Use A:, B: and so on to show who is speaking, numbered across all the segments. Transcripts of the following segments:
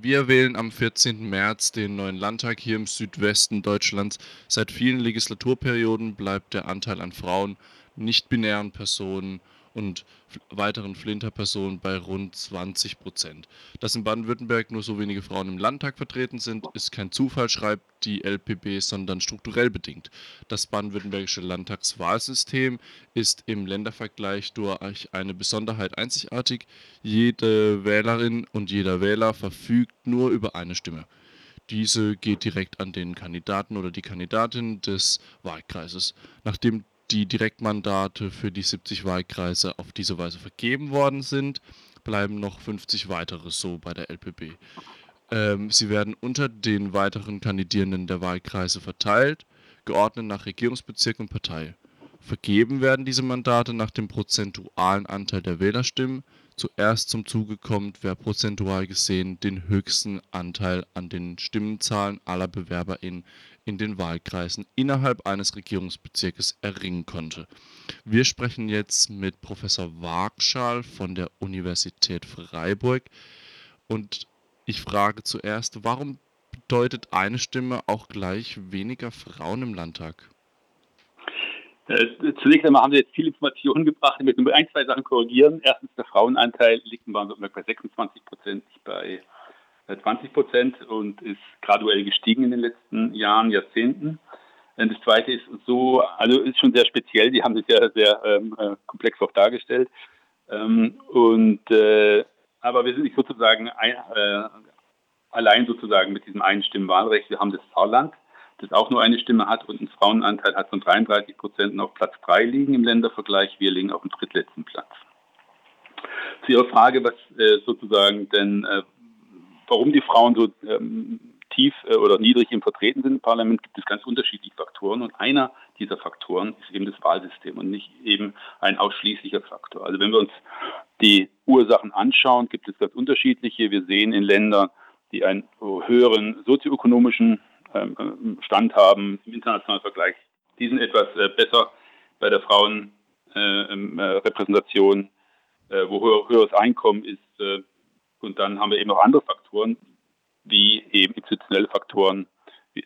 A: Wir wählen am 14. März den neuen Landtag hier im Südwesten Deutschlands. Seit vielen Legislaturperioden bleibt der Anteil an Frauen, nicht-binären Personen und weiteren Flinterpersonen bei rund 20 Prozent. Dass in Baden-Württemberg nur so wenige Frauen im Landtag vertreten sind, ist kein Zufall, schreibt die LPB, sondern strukturell bedingt. Das baden-württembergische Landtagswahlsystem ist im Ländervergleich durch eine Besonderheit einzigartig. Jede Wählerin und jeder Wähler verfügt nur über eine Stimme. Diese geht direkt an den Kandidaten oder die Kandidatin des Wahlkreises. Nachdem die Direktmandate für die 70 Wahlkreise auf diese Weise vergeben worden sind, bleiben noch 50 weitere so bei der LPB. Ähm, sie werden unter den weiteren Kandidierenden der Wahlkreise verteilt, geordnet nach Regierungsbezirk und Partei. Vergeben werden diese Mandate nach dem prozentualen Anteil der Wählerstimmen. Zuerst zum Zuge kommt, wer prozentual gesehen den höchsten Anteil an den Stimmenzahlen aller BewerberInnen in den Wahlkreisen innerhalb eines Regierungsbezirkes erringen konnte. Wir sprechen jetzt mit Professor Wagschal von der Universität Freiburg und ich frage zuerst, warum bedeutet eine Stimme auch gleich weniger Frauen im Landtag?
B: Äh, zunächst einmal haben Sie jetzt viele Informationen gebracht. Ich möchte nur ein, zwei Sachen korrigieren. Erstens, der Frauenanteil liegt in Baden-Württemberg bei 26 Prozent, nicht bei 20 Prozent und ist graduell gestiegen in den letzten Jahren, Jahrzehnten. Und das Zweite ist so, also ist schon sehr speziell, die haben das ja sehr ähm, äh, komplex auch dargestellt. Ähm, und, äh, aber wir sind nicht sozusagen ein, äh, allein sozusagen mit diesem Einstimmenwahlrecht. Wir haben das Saarland, das auch nur eine Stimme hat und einen Frauenanteil hat von 33 Prozent auf Platz 3 liegen im Ländervergleich. Wir liegen auf dem drittletzten Platz. Zu Ihrer Frage, was äh, sozusagen denn äh, warum die Frauen so ähm, tief äh, oder niedrig im Vertreten sind im Parlament, gibt es ganz unterschiedliche Faktoren. Und einer dieser Faktoren ist eben das Wahlsystem und nicht eben ein ausschließlicher Faktor. Also wenn wir uns die Ursachen anschauen, gibt es ganz unterschiedliche. Wir sehen in Ländern, die einen höheren sozioökonomischen ähm, äh, Stand haben im internationalen Vergleich, die sind etwas äh, besser bei der Frauenrepräsentation, äh, äh, wo höher, höheres Einkommen ist, äh, und dann haben wir eben noch andere Faktoren, wie eben institutionelle Faktoren.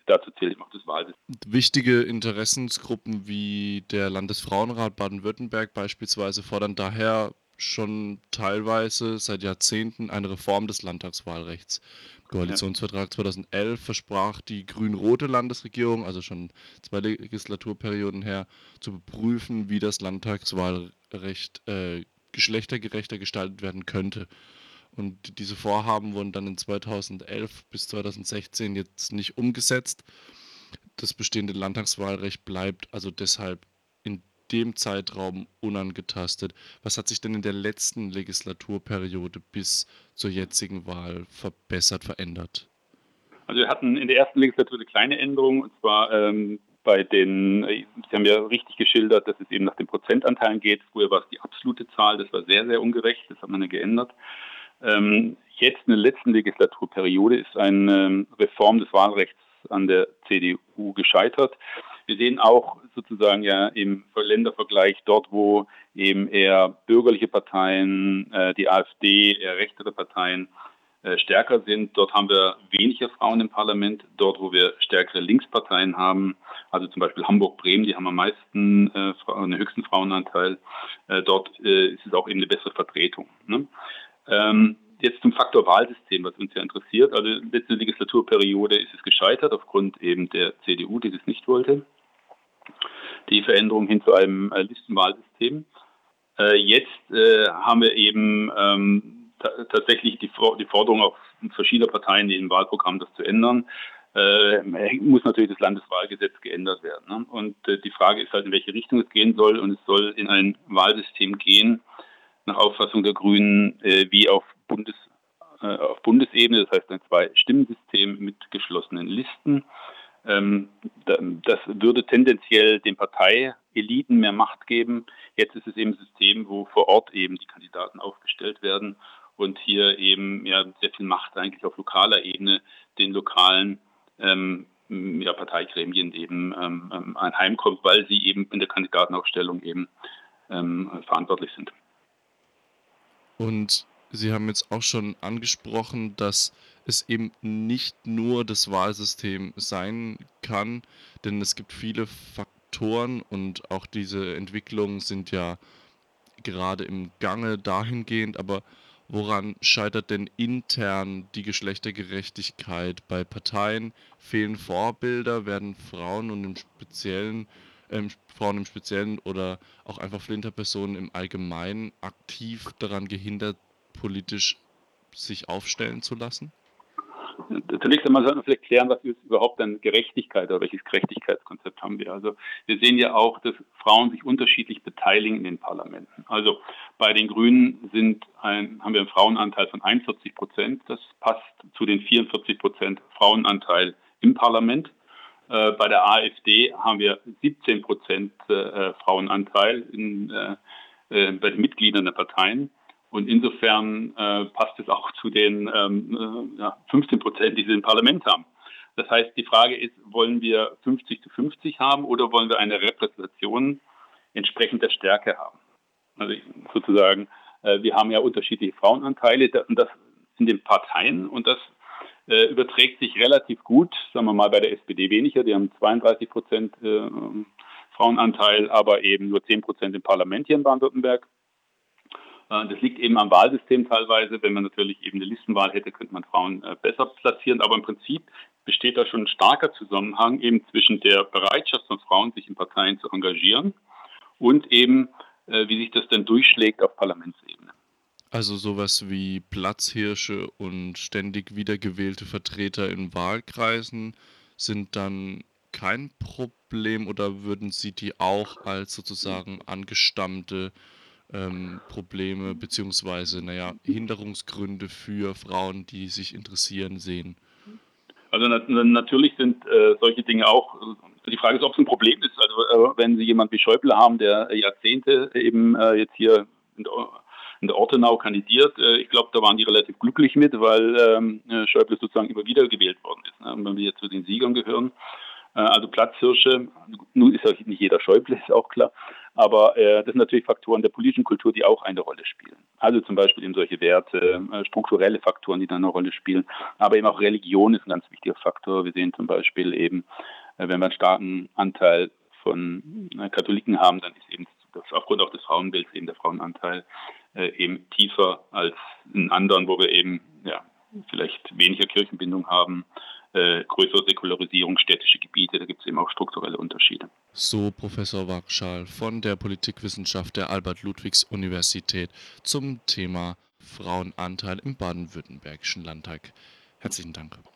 B: Dazu zählt eben auch das Wahlsystem.
A: Wichtige Interessensgruppen wie der Landesfrauenrat Baden-Württemberg beispielsweise fordern daher schon teilweise seit Jahrzehnten eine Reform des Landtagswahlrechts. Koalitionsvertrag 2011 versprach die grün-rote Landesregierung, also schon zwei Legislaturperioden her, zu beprüfen, wie das Landtagswahlrecht äh, geschlechtergerechter gestaltet werden könnte. Und diese Vorhaben wurden dann in 2011 bis 2016 jetzt nicht umgesetzt. Das bestehende Landtagswahlrecht bleibt also deshalb in dem Zeitraum unangetastet. Was hat sich denn in der letzten Legislaturperiode bis zur jetzigen Wahl verbessert, verändert?
B: Also wir hatten in der ersten Legislatur eine kleine Änderung, und zwar ähm, bei den, Sie haben ja richtig geschildert, dass es eben nach den Prozentanteilen geht. Früher war es die absolute Zahl, das war sehr, sehr ungerecht, das hat man ja geändert. Ähm, jetzt in der letzten Legislaturperiode ist eine Reform des Wahlrechts an der CDU gescheitert. Wir sehen auch sozusagen ja im Ländervergleich dort, wo eben eher bürgerliche Parteien, äh, die AfD, eher rechtere Parteien äh, stärker sind. Dort haben wir weniger Frauen im Parlament. Dort, wo wir stärkere Linksparteien haben, also zum Beispiel Hamburg-Bremen, die haben am meisten, äh, den höchsten Frauenanteil. Äh, dort äh, ist es auch eben eine bessere Vertretung. Ne? Ähm, jetzt zum Faktor Wahlsystem, was uns ja interessiert. Also letzte Legislaturperiode ist es gescheitert aufgrund eben der CDU, die es nicht wollte. Die Veränderung hin zu einem äh, Listenwahlsystem. Äh, jetzt äh, haben wir eben ähm, tatsächlich die, die, Forderung auf verschiedener Parteien, die im Wahlprogramm das zu ändern. Äh, muss natürlich das Landeswahlgesetz geändert werden. Ne? Und äh, die Frage ist halt, in welche Richtung es gehen soll. Und es soll in ein Wahlsystem gehen, nach Auffassung der Grünen äh, wie auf, Bundes, äh, auf Bundesebene, das heißt ein Zwei-Stimmen-System mit geschlossenen Listen. Ähm, das würde tendenziell den Parteieliten mehr Macht geben. Jetzt ist es eben ein System, wo vor Ort eben die Kandidaten aufgestellt werden und hier eben ja, sehr viel Macht eigentlich auf lokaler Ebene den lokalen ähm, ja, Parteigremien eben ähm, ähm anheimkommt, weil sie eben in der Kandidatenaufstellung eben ähm, verantwortlich sind.
A: Und Sie haben jetzt auch schon angesprochen, dass es eben nicht nur das Wahlsystem sein kann, denn es gibt viele Faktoren und auch diese Entwicklungen sind ja gerade im Gange dahingehend, aber woran scheitert denn intern die Geschlechtergerechtigkeit bei Parteien? Fehlen Vorbilder? Werden Frauen und im Speziellen ähm, Frauen im Speziellen oder auch einfach Flinterpersonen im Allgemeinen aktiv daran gehindert, politisch sich aufstellen zu lassen?
B: Zunächst einmal sollten wir vielleicht klären, was ist überhaupt dann Gerechtigkeit oder welches Gerechtigkeitskonzept haben wir. Also wir sehen ja auch, dass Frauen sich unterschiedlich beteiligen in den Parlamenten. Also bei den Grünen sind ein, haben wir einen Frauenanteil von 41 Prozent. Das passt zu den 44 Prozent Frauenanteil im Parlament. Äh, bei der AfD haben wir 17 Prozent äh, Frauenanteil in, äh, äh, bei den Mitgliedern der Parteien. Und insofern äh, passt es auch zu den ähm, äh, ja, 15 Prozent, die sie im Parlament haben. Das heißt, die Frage ist, wollen wir 50 zu 50 haben oder wollen wir eine Repräsentation entsprechend der Stärke haben? Also sozusagen, äh, wir haben ja unterschiedliche Frauenanteile in den Parteien und das äh, überträgt sich relativ gut, sagen wir mal bei der SPD weniger, die haben 32 Prozent äh, Frauenanteil, aber eben nur 10 Prozent im Parlament hier in Baden-Württemberg. Äh, das liegt eben am Wahlsystem teilweise. Wenn man natürlich eben eine Listenwahl hätte, könnte man Frauen besser platzieren. Aber im Prinzip besteht da schon ein starker Zusammenhang eben zwischen der Bereitschaft von Frauen, sich in Parteien zu engagieren und eben, wie sich das dann durchschlägt auf Parlamentsebene.
A: Also sowas wie Platzhirsche und ständig wiedergewählte Vertreter in Wahlkreisen sind dann kein Problem oder würden Sie die auch als sozusagen angestammte ähm, Probleme beziehungsweise naja, Hinderungsgründe für Frauen, die sich interessieren, sehen?
B: Also na natürlich sind äh, solche Dinge auch, die Frage ist, ob es ein Problem ist. Also äh, wenn Sie jemanden wie Schäuble haben, der Jahrzehnte eben äh, jetzt hier in in der Ortenau kandidiert, äh, ich glaube, da waren die relativ glücklich mit, weil ähm, Schäuble sozusagen immer wieder gewählt worden ist. Ne? Und wenn wir jetzt zu den Siegern gehören, äh, also Platzhirsche, nun ist ja nicht jeder Schäuble, ist auch klar, aber äh, das sind natürlich Faktoren der politischen Kultur, die auch eine Rolle spielen. Also zum Beispiel eben solche Werte, äh, strukturelle Faktoren, die da eine Rolle spielen, aber eben auch Religion ist ein ganz wichtiger Faktor. Wir sehen zum Beispiel eben, äh, wenn wir einen starken Anteil von äh, Katholiken haben, dann ist eben das, aufgrund auch des Frauenbilds eben der Frauenanteil äh, eben tiefer als in anderen, wo wir eben ja, vielleicht weniger Kirchenbindung haben äh, größere Säkularisierung, städtische Gebiete, da gibt es eben auch strukturelle Unterschiede.
A: So Professor Warschal von der Politikwissenschaft der Albert-Ludwigs-Universität zum Thema Frauenanteil im baden-württembergischen Landtag. Herzlichen Dank.